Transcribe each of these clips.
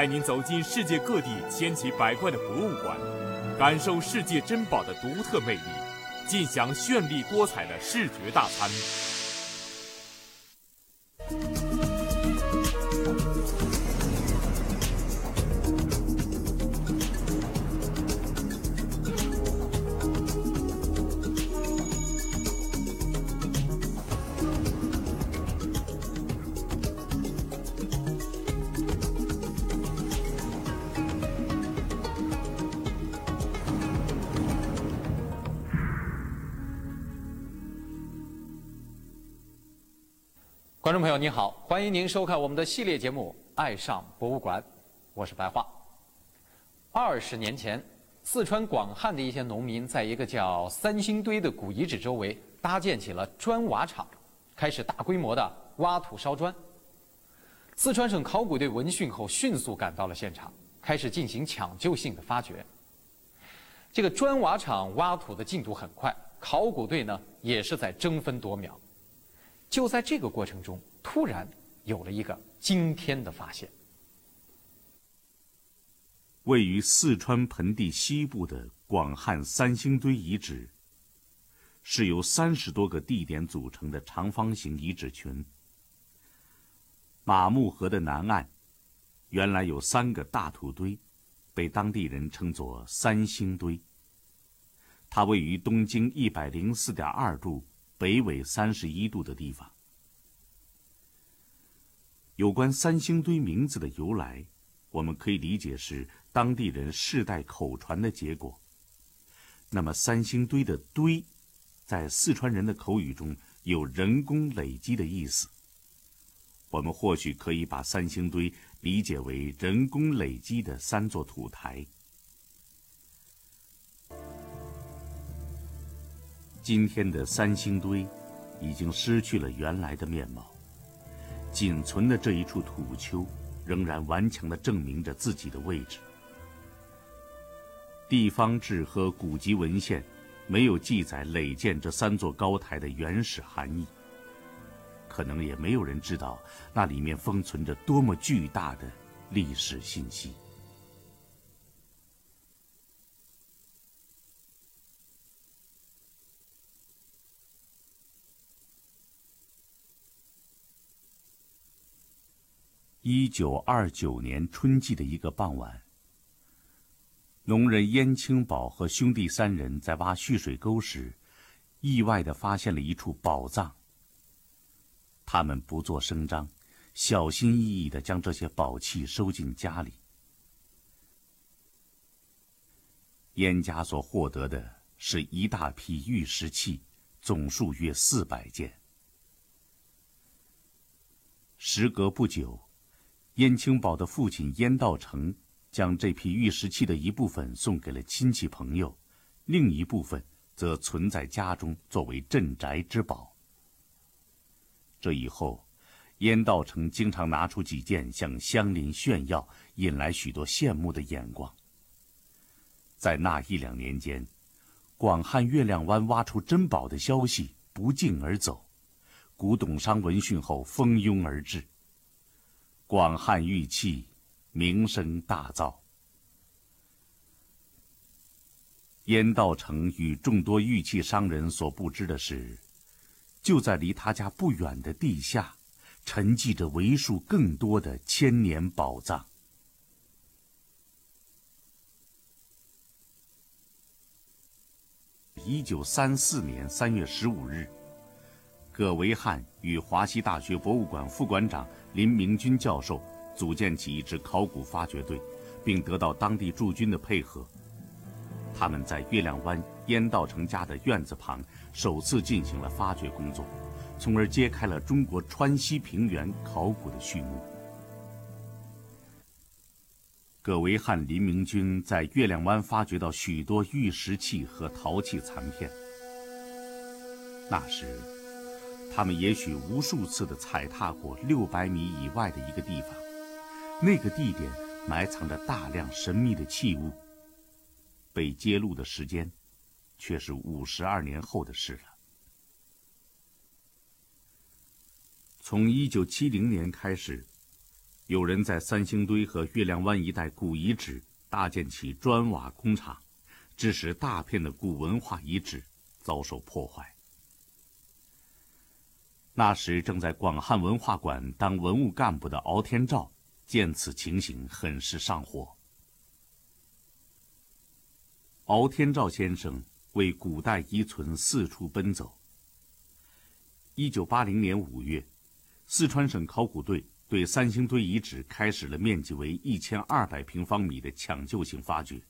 带您走进世界各地千奇百怪的博物馆，感受世界珍宝的独特魅力，尽享绚丽多彩的视觉大餐。观众朋友您好，欢迎您收看我们的系列节目《爱上博物馆》，我是白桦。二十年前，四川广汉的一些农民在一个叫三星堆的古遗址周围搭建起了砖瓦厂，开始大规模的挖土烧砖。四川省考古队闻讯后迅速赶到了现场，开始进行抢救性的发掘。这个砖瓦厂挖土的进度很快，考古队呢也是在争分夺秒。就在这个过程中，突然有了一个惊天的发现。位于四川盆地西部的广汉三星堆遗址，是由三十多个地点组成的长方形遗址群。马木河的南岸，原来有三个大土堆，被当地人称作三星堆。它位于东经一百零四点二度。北纬三十一度的地方。有关三星堆名字的由来，我们可以理解是当地人世代口传的结果。那么，三星堆的“堆”在四川人的口语中有人工累积的意思。我们或许可以把三星堆理解为人工累积的三座土台。今天的三星堆已经失去了原来的面貌，仅存的这一处土丘仍然顽强地证明着自己的位置。地方志和古籍文献没有记载垒建这三座高台的原始含义，可能也没有人知道那里面封存着多么巨大的历史信息。一九二九年春季的一个傍晚，农人燕青宝和兄弟三人在挖蓄水沟时，意外的发现了一处宝藏。他们不做声张，小心翼翼的将这些宝器收进家里。燕家所获得的是一大批玉石器，总数约四百件。时隔不久。燕青宝的父亲燕道成将这批玉石器的一部分送给了亲戚朋友，另一部分则存在家中作为镇宅之宝。这以后，燕道成经常拿出几件向乡邻炫耀，引来许多羡慕的眼光。在那一两年间，广汉月亮湾挖出珍宝的消息不胫而走，古董商闻讯后蜂拥而至。广汉玉器名声大噪。燕道成与众多玉器商人所不知的是，就在离他家不远的地下，沉寂着为数更多的千年宝藏。一九三四年三月十五日，葛维汉与华西大学博物馆副馆长。林明军教授组建起一支考古发掘队，并得到当地驻军的配合。他们在月亮湾燕道成家的院子旁首次进行了发掘工作，从而揭开了中国川西平原考古的序幕。葛维汉、林明军在月亮湾发掘到许多玉石器和陶器残片。那时。他们也许无数次地踩踏过六百米以外的一个地方，那个地点埋藏着大量神秘的器物。被揭露的时间，却是五十二年后的事了。从一九七零年开始，有人在三星堆和月亮湾一带古遗址搭建起砖瓦工厂，致使大片的古文化遗址遭受破坏。那时正在广汉文化馆当文物干部的敖天照，见此情形，很是上火。敖天照先生为古代遗存四处奔走。一九八零年五月，四川省考古队对三星堆遗址开始了面积为一千二百平方米的抢救性发掘。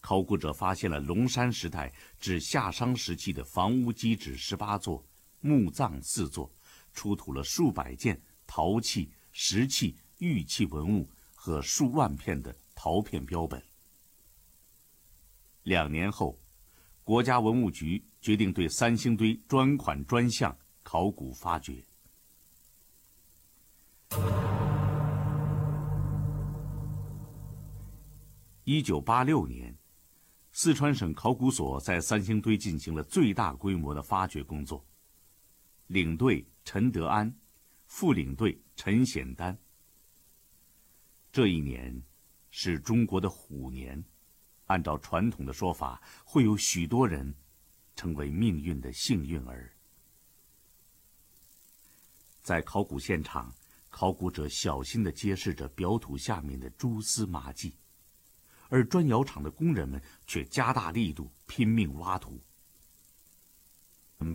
考古者发现了龙山时代至夏商时期的房屋基址十八座。墓葬四座，出土了数百件陶器、石器、玉器文物和数万片的陶片标本。两年后，国家文物局决定对三星堆专款专项考古发掘。一九八六年，四川省考古所在三星堆进行了最大规模的发掘工作。领队陈德安，副领队陈显丹。这一年是中国的虎年，按照传统的说法，会有许多人成为命运的幸运儿。在考古现场，考古者小心地揭示着表土下面的蛛丝马迹，而砖窑厂的工人们却加大力度，拼命挖土。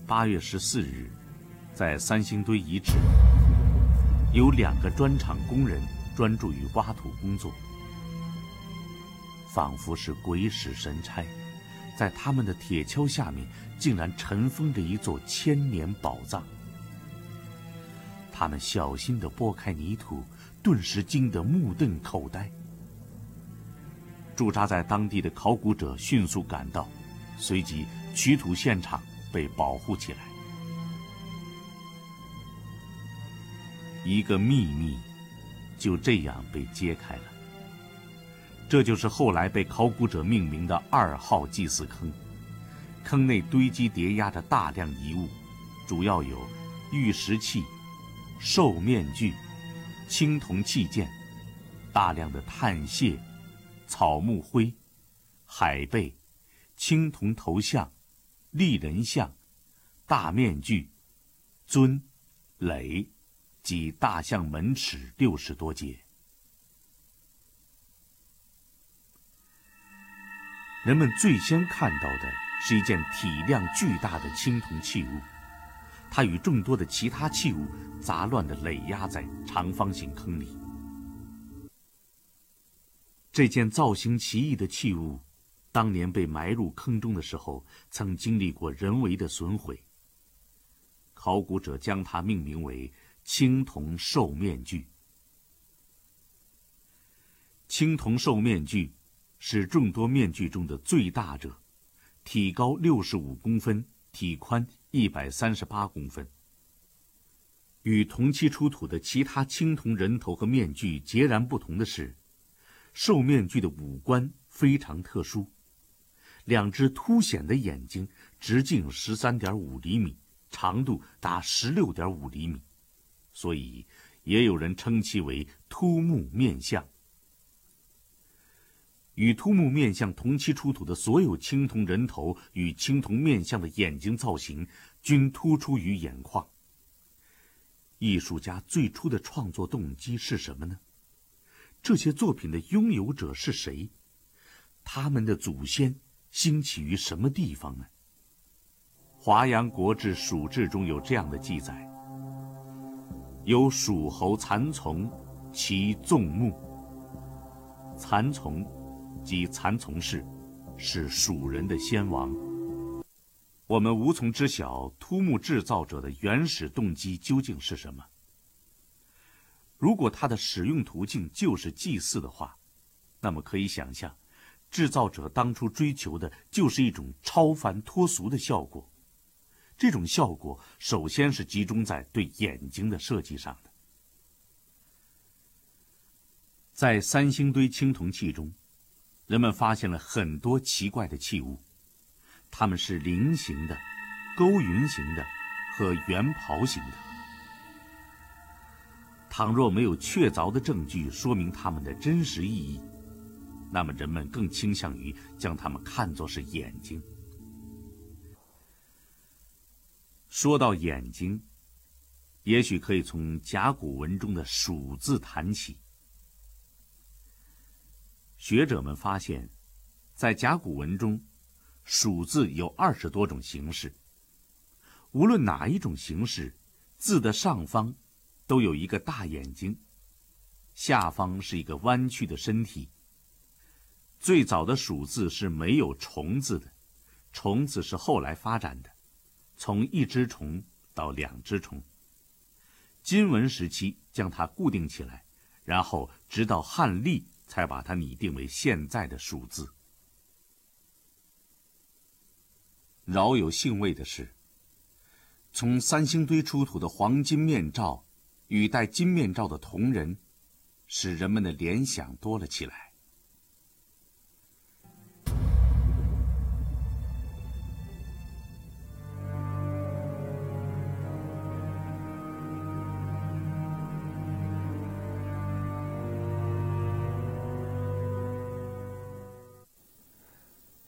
八月十四日。在三星堆遗址，有两个砖厂工人专注于挖土工作，仿佛是鬼使神差，在他们的铁锹下面竟然尘封着一座千年宝藏。他们小心地拨开泥土，顿时惊得目瞪口呆。驻扎在当地的考古者迅速赶到，随即取土现场被保护起来。一个秘密就这样被揭开了。这就是后来被考古者命名的二号祭祀坑。坑内堆积叠压着大量遗物，主要有玉石器、兽面具、青铜器件、大量的碳屑、草木灰、海贝、青铜头像、立人像、大面具、尊、垒。即大象门齿六十多节。人们最先看到的是一件体量巨大的青铜器物，它与众多的其他器物杂乱地垒压在长方形坑里。这件造型奇异的器物，当年被埋入坑中的时候，曾经历过人为的损毁。考古者将它命名为。青铜兽面具。青铜兽面具是众多面具中的最大者，体高六十五公分，体宽一百三十八公分。与同期出土的其他青铜人头和面具截然不同的是，兽面具的五官非常特殊，两只凸显的眼睛直径十三点五厘米，长度达十六点五厘米。所以，也有人称其为突木面相。与突木面相同期出土的所有青铜人头与青铜面相的眼睛造型，均突出于眼眶。艺术家最初的创作动机是什么呢？这些作品的拥有者是谁？他们的祖先兴起于什么地方呢？《华阳国志·蜀志》中有这样的记载。有蜀侯蚕丛，其纵目。蚕丛，即蚕丛氏，是蜀人的先王。我们无从知晓秃木制造者的原始动机究竟是什么。如果它的使用途径就是祭祀的话，那么可以想象，制造者当初追求的就是一种超凡脱俗的效果。这种效果首先是集中在对眼睛的设计上的。在三星堆青铜器中，人们发现了很多奇怪的器物，它们是菱形的、勾云形的和圆袍形的。倘若没有确凿的证据说明它们的真实意义，那么人们更倾向于将它们看作是眼睛。说到眼睛，也许可以从甲骨文中的“鼠”字谈起。学者们发现，在甲骨文中，“鼠”字有二十多种形式。无论哪一种形式，字的上方都有一个大眼睛，下方是一个弯曲的身体。最早的“鼠”字是没有虫字的，虫字是后来发展的。从一只虫到两只虫。金文时期将它固定起来，然后直到汉历才把它拟定为现在的数字。饶有兴味的是，从三星堆出土的黄金面罩与戴金面罩的铜人，使人们的联想多了起来。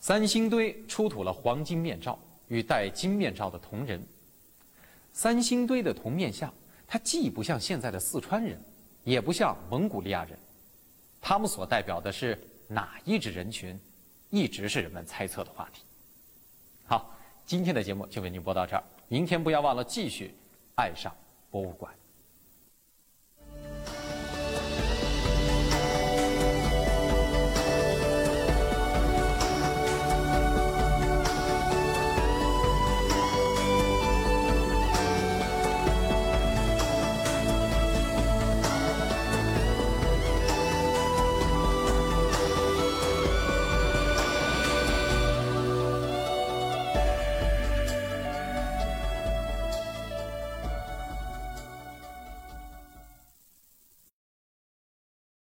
三星堆出土了黄金面罩与戴金面罩的铜人。三星堆的铜面像，它既不像现在的四川人，也不像蒙古利亚人，他们所代表的是哪一支人群，一直是人们猜测的话题。好，今天的节目就为您播到这儿，明天不要忘了继续爱上博物馆。